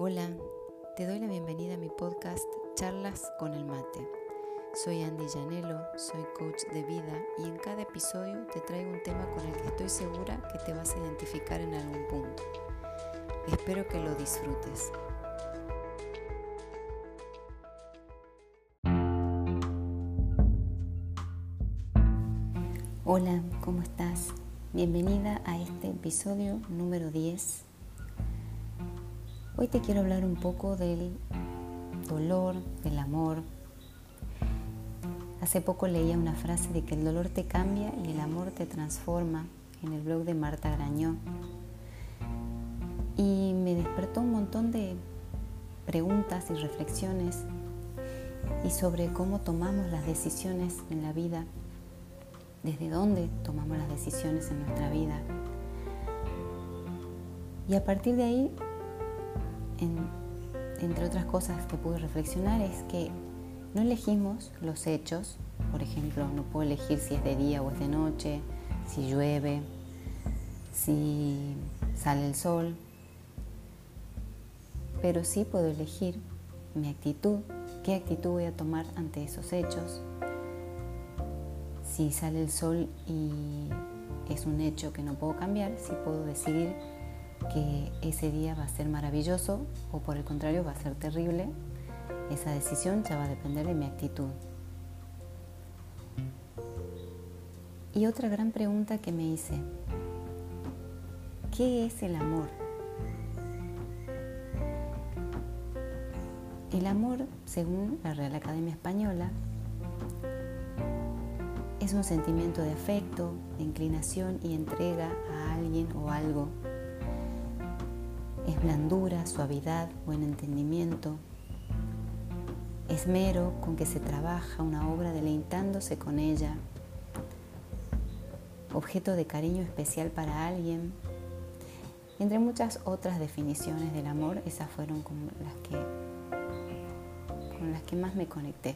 Hola, te doy la bienvenida a mi podcast Charlas con el Mate. Soy Andy Llanelo, soy coach de vida y en cada episodio te traigo un tema con el que estoy segura que te vas a identificar en algún punto. Espero que lo disfrutes. Hola, ¿cómo estás? Bienvenida a este episodio número 10 Hoy te quiero hablar un poco del dolor, del amor. Hace poco leía una frase de que el dolor te cambia y el amor te transforma en el blog de Marta Grañó. Y me despertó un montón de preguntas y reflexiones y sobre cómo tomamos las decisiones en la vida, desde dónde tomamos las decisiones en nuestra vida. Y a partir de ahí entre otras cosas que pude reflexionar, es que no elegimos los hechos, por ejemplo, no puedo elegir si es de día o es de noche, si llueve, si sale el sol, pero sí puedo elegir mi actitud, qué actitud voy a tomar ante esos hechos. Si sale el sol y es un hecho que no puedo cambiar, sí puedo decidir que ese día va a ser maravilloso o por el contrario va a ser terrible, esa decisión ya va a depender de mi actitud. Y otra gran pregunta que me hice, ¿qué es el amor? El amor, según la Real Academia Española, es un sentimiento de afecto, de inclinación y entrega a alguien o algo blandura, suavidad, buen entendimiento, esmero con que se trabaja una obra deleitándose con ella, objeto de cariño especial para alguien. Entre muchas otras definiciones del amor, esas fueron con las que, con las que más me conecté.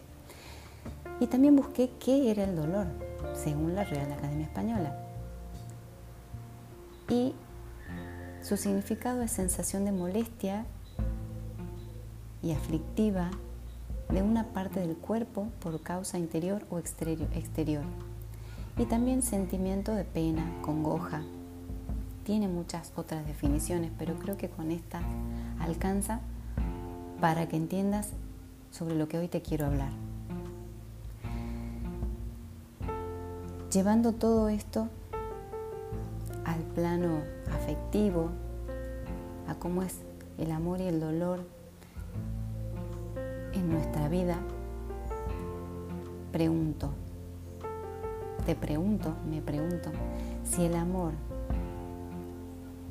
Y también busqué qué era el dolor, según la Real Academia Española. Y su significado es sensación de molestia y aflictiva de una parte del cuerpo por causa interior o exterior. Y también sentimiento de pena, congoja. Tiene muchas otras definiciones, pero creo que con esta alcanza para que entiendas sobre lo que hoy te quiero hablar. Llevando todo esto al plano afectivo, a cómo es el amor y el dolor en nuestra vida, pregunto, te pregunto, me pregunto, si el amor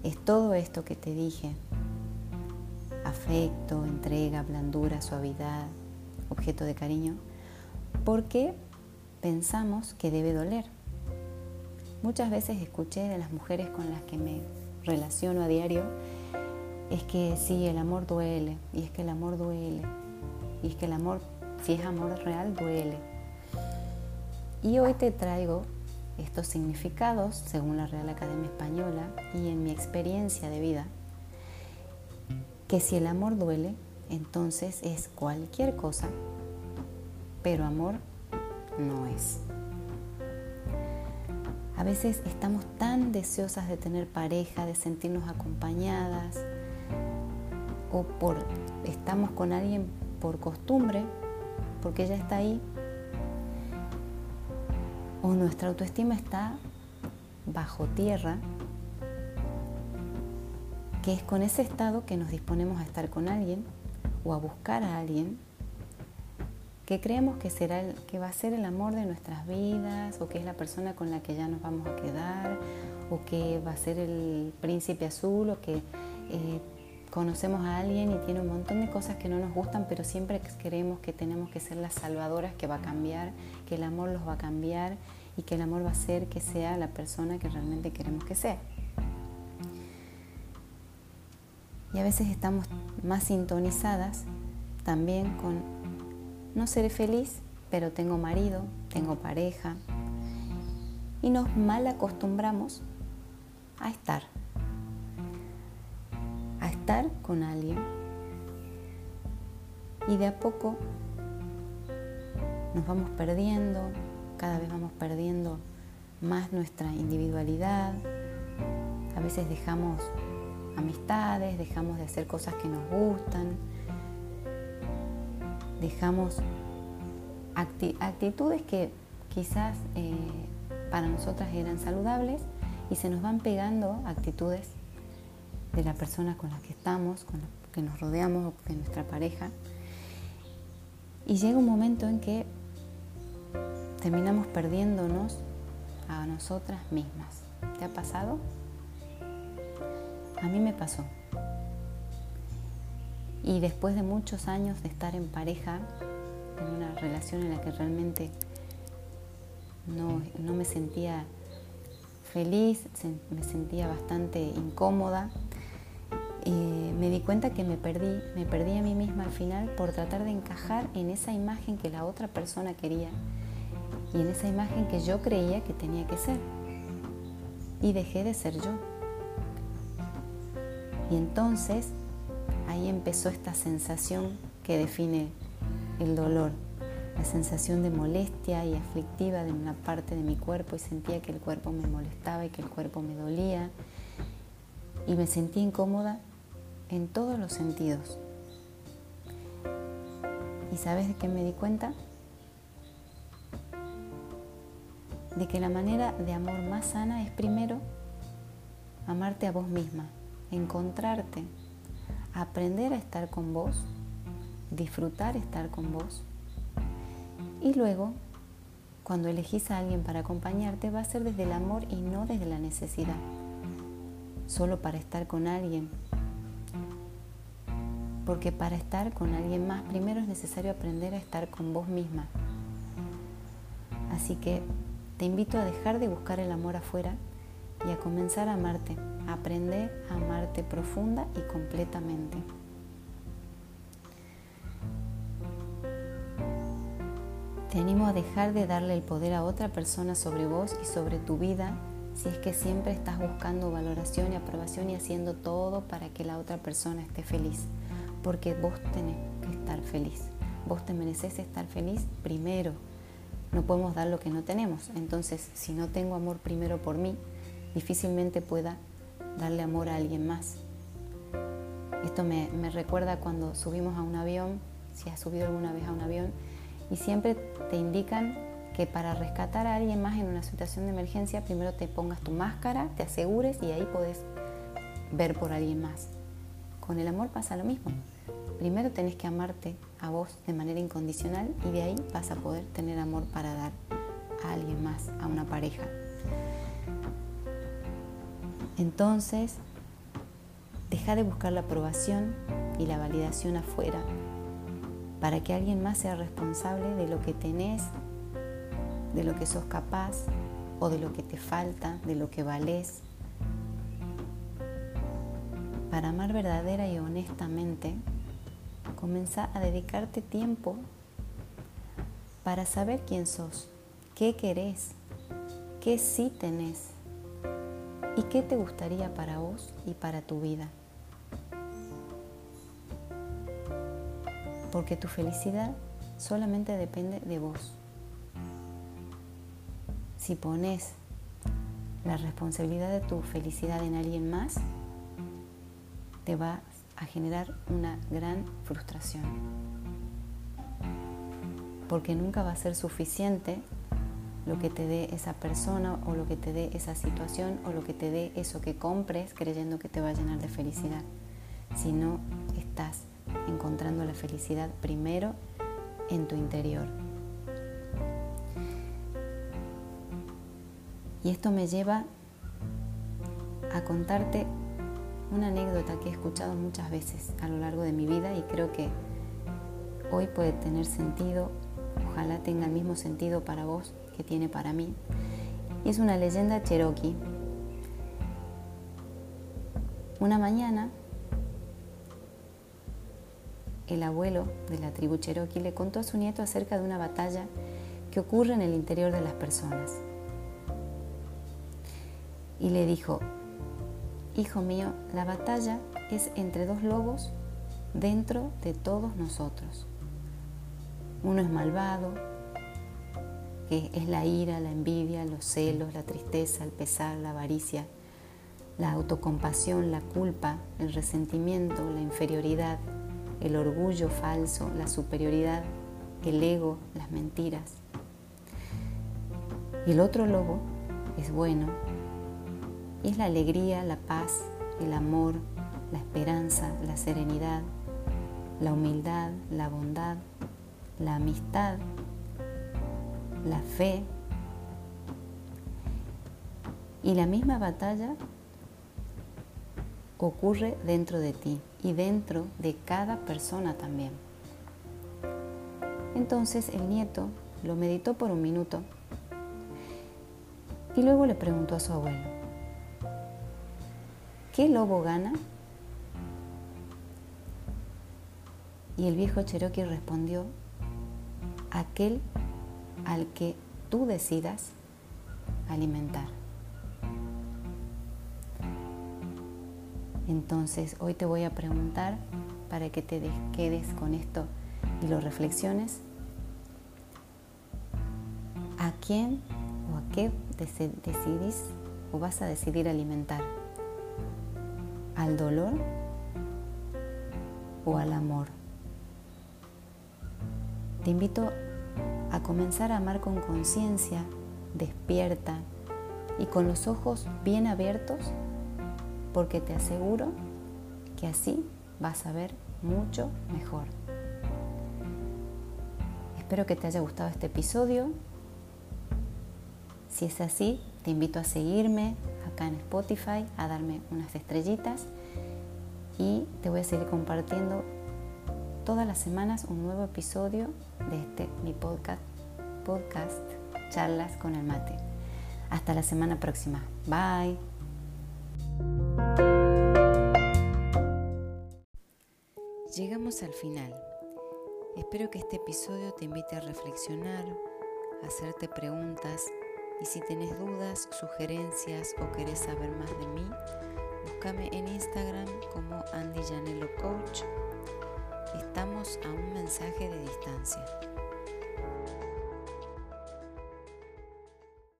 es todo esto que te dije, afecto, entrega, blandura, suavidad, objeto de cariño, ¿por qué pensamos que debe doler? Muchas veces escuché de las mujeres con las que me relaciono a diario, es que sí, el amor duele, y es que el amor duele, y es que el amor, si es amor real, duele. Y hoy te traigo estos significados según la Real Academia Española y en mi experiencia de vida, que si el amor duele, entonces es cualquier cosa, pero amor no es. A veces estamos tan deseosas de tener pareja, de sentirnos acompañadas, o por estamos con alguien por costumbre, porque ella está ahí, o nuestra autoestima está bajo tierra, que es con ese estado que nos disponemos a estar con alguien o a buscar a alguien que creemos que, será el, que va a ser el amor de nuestras vidas o que es la persona con la que ya nos vamos a quedar o que va a ser el príncipe azul o que eh, conocemos a alguien y tiene un montón de cosas que no nos gustan, pero siempre creemos que tenemos que ser las salvadoras que va a cambiar, que el amor los va a cambiar y que el amor va a hacer que sea la persona que realmente queremos que sea. Y a veces estamos más sintonizadas también con no seré feliz, pero tengo marido, tengo pareja. Y nos mal acostumbramos a estar. A estar con alguien Y de a poco nos vamos perdiendo, cada vez vamos perdiendo más nuestra individualidad. A veces dejamos amistades, dejamos de hacer cosas que nos gustan, dejamos actitudes que quizás eh, para nosotras eran saludables y se nos van pegando actitudes de la persona con la que estamos, con la que nos rodeamos o de nuestra pareja. Y llega un momento en que terminamos perdiéndonos a nosotras mismas. ¿Te ha pasado? A mí me pasó. Y después de muchos años de estar en pareja, en una relación en la que realmente no, me sentía feliz, me sentía bastante incómoda, eh, me di cuenta que me perdí, me perdí a mí misma al final por tratar de encajar en esa imagen que la otra persona quería y en esa imagen que yo creía que tenía que ser. Y dejé de ser yo. Y entonces ahí empezó esta sensación que define el dolor, la sensación de molestia y aflictiva de una parte de mi cuerpo y sentía que el cuerpo me molestaba y que el cuerpo me dolía y me sentía incómoda en todos los sentidos. ¿Y sabes de qué me di cuenta? De que la manera de amor más sana es primero amarte a vos misma, encontrarte, aprender a estar con vos, disfrutar estar con vos. Y luego, cuando elegís a alguien para acompañarte, va a ser desde el amor y no desde la necesidad. Solo para estar con alguien porque para estar con alguien más primero es necesario aprender a estar con vos misma. Así que te invito a dejar de buscar el amor afuera y a comenzar a amarte, a aprender a amarte profunda y completamente. Te animo a dejar de darle el poder a otra persona sobre vos y sobre tu vida si es que siempre estás buscando valoración y aprobación y haciendo todo para que la otra persona esté feliz porque vos tenés que estar feliz. Vos te mereces estar feliz primero. No podemos dar lo que no tenemos. Entonces, si no tengo amor primero por mí, difícilmente pueda darle amor a alguien más. Esto me, recuerda cuando subimos a un avión, si has subido alguna vez a un avión, y siempre te indican que para rescatar a alguien más en una situación de emergencia, primero te pongas tu máscara, te asegures y ahí podés ver por alguien más. Con el amor pasa lo mismo. Primero tenés que amarte a vos de manera incondicional y de ahí vas a poder tener amor para dar a alguien más, a una pareja. Entonces, deja de buscar la aprobación y la validación afuera para que alguien más sea responsable de lo que tenés, de lo que sos capaz o de lo que te falta, de lo que valés, para amar verdadera y honestamente, comienza a dedicarte tiempo para saber quién sos, qué querés, qué sí tenés y qué te gustaría para vos y para tu vida. Porque tu felicidad solamente depende de vos. Si pones la responsabilidad de tu felicidad en alguien más, te va a generar una gran frustración. Porque nunca va a ser suficiente lo que te dé esa persona o lo que te dé esa situación o lo que te dé eso que compres creyendo que te va a llenar de felicidad. Si no estás encontrando la felicidad primero en tu interior. Y esto me lleva a contarte una anécdota que he escuchado muchas veces a lo largo de mi vida y creo que hoy puede tener sentido, ojalá tenga el mismo sentido para vos tiene para mí. Y es una leyenda cherokee. Una mañana, el abuelo de la tribu cherokee le contó a su nieto acerca de una batalla que ocurre en el interior de las personas. Y le dijo, Hijo mío, la batalla es entre dos lobos dentro de todos nosotros. Uno es malvado, que es la ira, la envidia, los celos, la tristeza, el pesar, la avaricia, la autocompasión, la culpa, el resentimiento, la inferioridad, el orgullo falso, la superioridad, el ego, las mentiras. Y el otro lobo es bueno, y es la alegría, la paz, el amor, la esperanza, la serenidad, la humildad, la bondad, la amistad, la fe. Y la misma batalla ocurre dentro de ti y dentro de cada persona también. Entonces el nieto lo meditó por un minuto y luego le preguntó a su abuelo, ¿qué lobo gana? Y el viejo Cherokee respondió, aquel al que tú decidas alimentar. Entonces hoy te voy a preguntar para que te quedes con esto y lo reflexiones. ¿A quién o a qué decidís o vas a decidir alimentar? ¿Al dolor o al amor? Te invito a comenzar a amar con conciencia, despierta y con los ojos bien abiertos porque te aseguro que así vas a ver mucho mejor. Espero que te haya gustado este episodio. Si es así, te invito a seguirme acá en Spotify, a darme unas estrellitas y te voy a seguir compartiendo todas las semanas un nuevo episodio de este mi podcast, podcast Charlas con el Mate. Hasta la semana próxima. Bye. Llegamos al final. Espero que este episodio te invite a reflexionar, a hacerte preguntas y si tienes dudas, sugerencias o querés saber más de mí, búscame en Instagram como Andy Janelo Coach. Estamos a un mensaje de distancia.